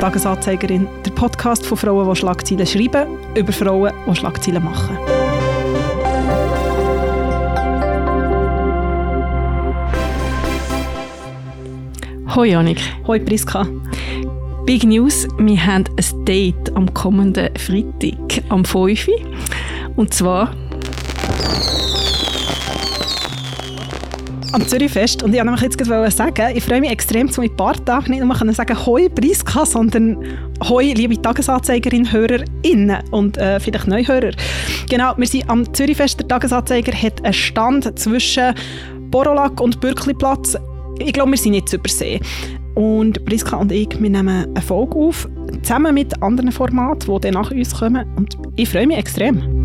Tagesanzeigerin, der Podcast von Frauen, die Schlagzeilen schreiben, über Frauen, die Schlagzeilen machen. Hoi Janik. Hoi Priska. Big News, wir haben ein Date am kommenden Freitag am 5. Und zwar am Zürichfest. Und ich wollte jetzt gerade sagen, ich freue mich extrem, zu mit Bartag nicht nur können sagen «Hoi Priska», sondern «Hoi, liebe Tagesanzeigerin, HörerInnen» und äh, vielleicht Neuhörer. Genau, wir sind am Zürichfest. Der Tagesanzeiger hat einen Stand zwischen Borolak und Bürkliplatz. Ich glaube, wir sind zu übersehen. Und Priska und ich, wir nehmen eine Folge auf, zusammen mit anderen Formaten, die dann nach uns kommen. Und ich freue mich extrem.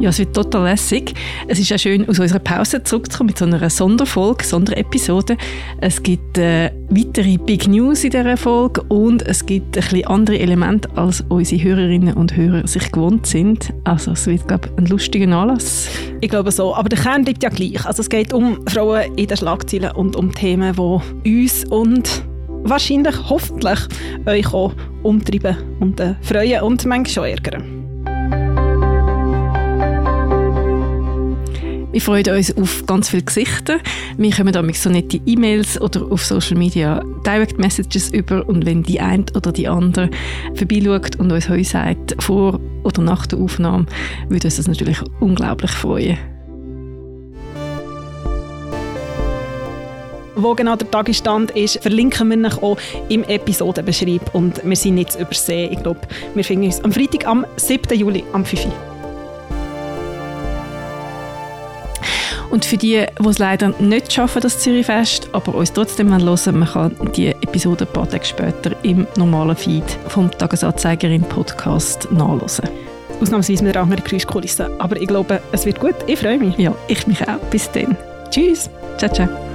Ja, es wird total lässig. Es ist auch schön, aus unserer Pause zurückzukommen mit so einer Sonderfolge, Sonderepisode. Es gibt äh, weitere Big News in dieser Folge und es gibt ein bisschen andere Elemente, als unsere Hörerinnen und Hörer sich gewohnt sind. Also es wird, glaube ich, ein lustiger Anlass. Ich glaube so, aber der Kern bleibt ja gleich. Also es geht um Frauen in den Schlagzeilen und um Themen, die uns und wahrscheinlich, hoffentlich, euch auch umtreiben und äh, freuen und manchmal schon ärgern. Wir freuen uns auf ganz viele Gesichter. Wir kommen damit so nette E-Mails oder auf Social Media Direct Messages über und wenn die eine oder die andere vorbeischaut und uns heute sagt, vor oder nach der Aufnahme, würde uns das natürlich unglaublich freuen. wo genau der Tagesstand ist, verlinken wir euch auch im Episodenbeschreib. Und wir sind nicht zu übersehen. Ich glaube, wir finden uns am Freitag, am 7. Juli, am 5. Uhr. Und für die, die es leider nicht schaffen, das Zürichfest, aber uns trotzdem hören man kann die Episode ein paar Tage später im normalen Feed vom Tagesanzeigerin Podcast nachlesen. Ausnahmsweise mit einer anderen Geräuschkulisse. Aber ich glaube, es wird gut. Ich freue mich. Ja, ich mich auch. Bis dann. Tschüss. Ciao, ciao.